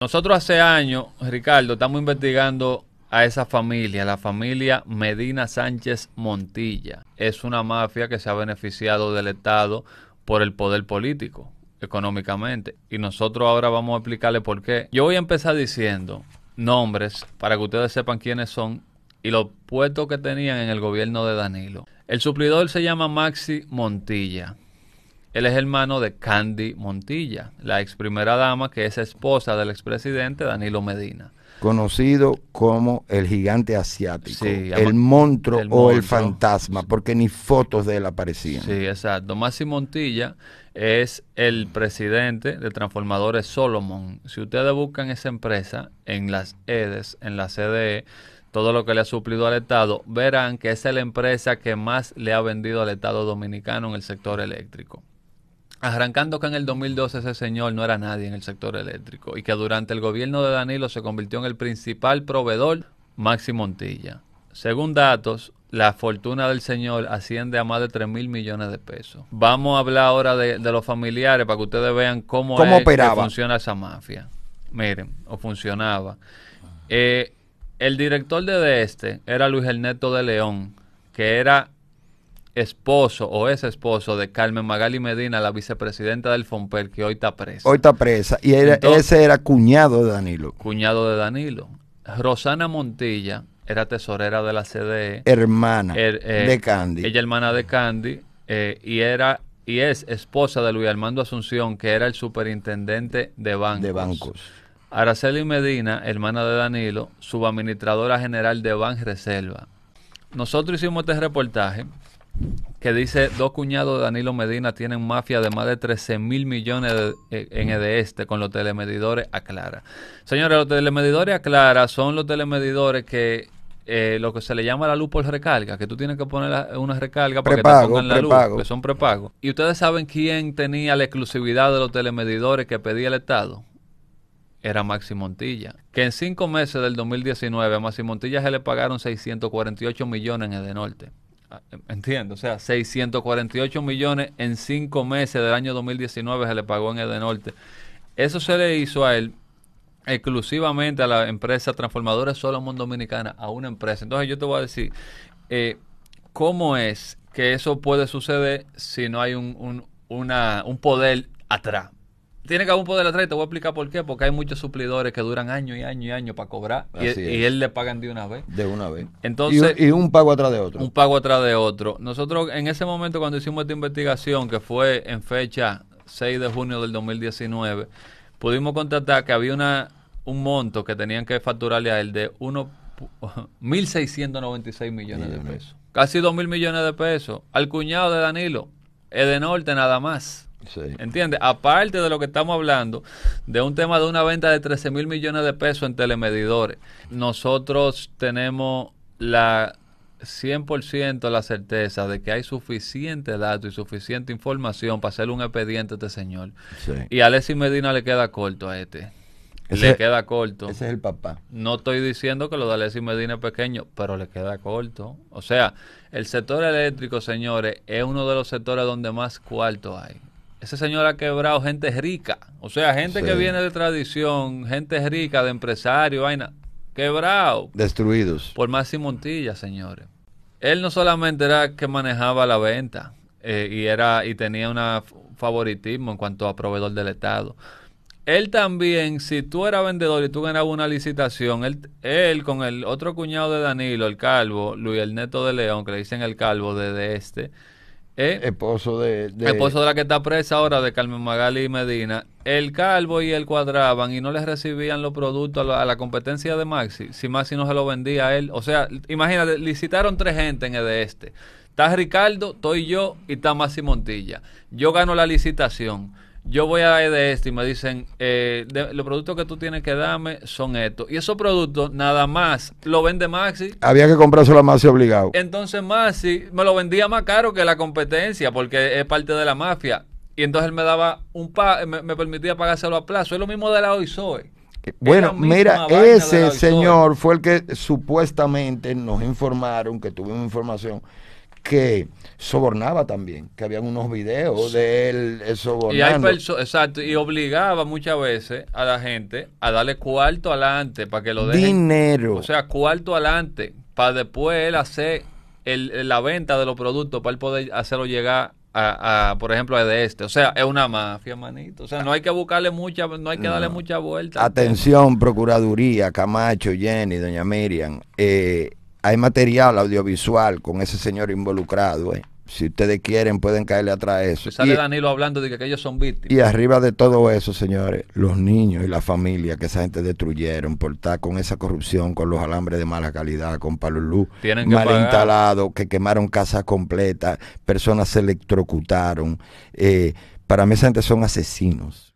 Nosotros hace años, Ricardo, estamos investigando a esa familia, la familia Medina Sánchez Montilla. Es una mafia que se ha beneficiado del Estado por el poder político, económicamente. Y nosotros ahora vamos a explicarle por qué. Yo voy a empezar diciendo nombres para que ustedes sepan quiénes son y los puestos que tenían en el gobierno de Danilo. El suplidor se llama Maxi Montilla. Él es hermano de Candy Montilla, la ex primera dama que es esposa del expresidente Danilo Medina. Conocido como el gigante asiático, el, monstruo o el fantasma, porque ni fotos de él aparecían. Sí, exacto. Maxi Montilla es el presidente de Transformadores Solomon. Si ustedes buscan esa empresa en las EDES, en la CDE, todo lo que le ha suplido al Estado, verán que esa es la empresa que más le ha vendido al Estado dominicano en el sector eléctrico. Arrancando que en el 2012 ese señor no era nadie en el sector eléctrico y que durante el gobierno de Danilo se convirtió en el principal proveedor, Maxi Montilla. Según datos, la fortuna del señor asciende a más de 3 mil millones de pesos. Vamos a hablar ahora de, los familiares para que ustedes vean cómo, funciona esa mafia. Miren, o funcionaba. Eh, el director de este era Luis Ernesto de León, que era esposo o es esposo de Carmen Magali Medina, la vicepresidenta del FOMPER, que hoy está presa. Hoy está presa. Y ese era cuñado de Danilo. Cuñado de Danilo. Rosana Montilla era tesorera de la CDE. Hermana er, eh, de Candy. Ella hermana de Candy eh, y era y es esposa de Luis Armando Asunción, que era el superintendente de bancos. De bancos. Araceli Medina, hermana de Danilo, subadministradora general de Ban Reserva. Nosotros hicimos este reportaje que dice dos cuñados de Danilo Medina tienen mafia de más de 13 mil millones eh, en este con los telemedidores Aclara. Señores, los telemedidores Aclara son los telemedidores que eh, lo que se le llama la luz por recarga, que tú tienes que poner una recarga para que te pongan la luz, que son prepagos. Y ustedes saben quién tenía la exclusividad de los telemedidores que pedía el Estado era Maxi Montilla. Que en cinco meses del 2019 a Maxi Montilla se le pagaron 648 millones en Edenorte. Ah, entiendo, o sea, 648 millones en cinco meses del año 2019 se le pagó en Edenorte. Eso se le hizo a él exclusivamente a la empresa transformadora Solomon Dominicana, a una empresa. Entonces yo te voy a decir, eh, ¿cómo es que eso puede suceder si no hay un, un, una, un poder atrás? Tiene que haber un poder atrás y te voy a explicar por qué. Porque hay muchos suplidores que duran años y años y años para cobrar y, él le pagan de una vez. De una vez. Entonces, y, un pago atrás de otro. Un pago atrás de otro. Nosotros en ese momento cuando hicimos esta investigación, que fue en fecha 6 de junio del 2019, pudimos constatar que había una un monto que tenían que facturarle a él de 1.696 millones de pesos. Casi 2.000 millones de pesos. Al cuñado de Danilo, Edenorte nada más. ¿Entiendes? Aparte de lo que estamos hablando, de un tema de una venta de 13 mil millones de pesos en telemedidores, nosotros tenemos la 100% la certeza de que hay suficiente datos y suficiente información para hacer un expediente a este señor. Y a Alexis Medina le queda corto a este. le queda corto. Ese es el papá. No estoy diciendo que lo de Alexis Medina es pequeño, pero le queda corto. O sea, el sector eléctrico, señores, es uno de los sectores donde más cuarto hay ese señor ha quebrado gente rica. O sea, gente que viene de tradición, gente rica, de empresario, vaina. Quebrado. Destruidos. Por Maxi Montilla, señores. Él no solamente era que manejaba la venta eh, y era y tenía un favoritismo en cuanto a proveedor del Estado. Él también, si tú eras vendedor y tú ganabas una licitación, él, él con el otro cuñado de Danilo, el calvo, Luis el Neto de León, que le dicen el calvo de este, ¿Eh? Esposo de, Esposo de la que está presa ahora, de Carmen Magali y Medina. El Calvo y él cuadraban y no les recibían los productos a la, competencia de Maxi. Si Maxi no se lo vendía a él. O sea, imagínate, licitaron tres gente en el de este. Está Ricardo, estoy yo y está Maxi Montilla. Yo gano la licitación yo voy a de este y me dicen, eh, los productos que tú tienes que darme son estos. Y esos productos nada más lo vende Maxi. Había que comprárselo a Maxi obligado. Entonces Maxi me lo vendía más caro que la competencia porque es parte de la mafia. Y entonces él me daba un pa me, permitía pagárselo a plazo. Es lo mismo de la OISOE. Bueno, mira, ese señor fue el que supuestamente nos informaron, que tuvimos información, que sobornaba también, que habían unos videos de él sobornando. Y exacto, y obligaba muchas veces a la gente a darle cuarto adelante para que lo dejen. Dinero. O sea, cuarto adelante para después él hacer el, la venta de los productos para él poder hacerlo llegar a, por ejemplo, a de este. O sea, es una mafia, manito. O sea, no hay que buscarle mucha, no hay que darle mucha vuelta. Atención, Procuraduría, Camacho, Jenny, Doña Miriam. Eh, hay material audiovisual con ese señor involucrado, ¿eh? Si ustedes quieren, pueden caerle atrás de eso. sale Danilo hablando de que, ellos son víctimas. Y arriba de todo eso, señores, los niños y la familia que esa gente destruyeron por estar con esa corrupción, con los alambres de mala calidad, con palos luz mal instalados, que quemaron casas completas, personas se electrocutaron. Eh, para mí esa gente son asesinos.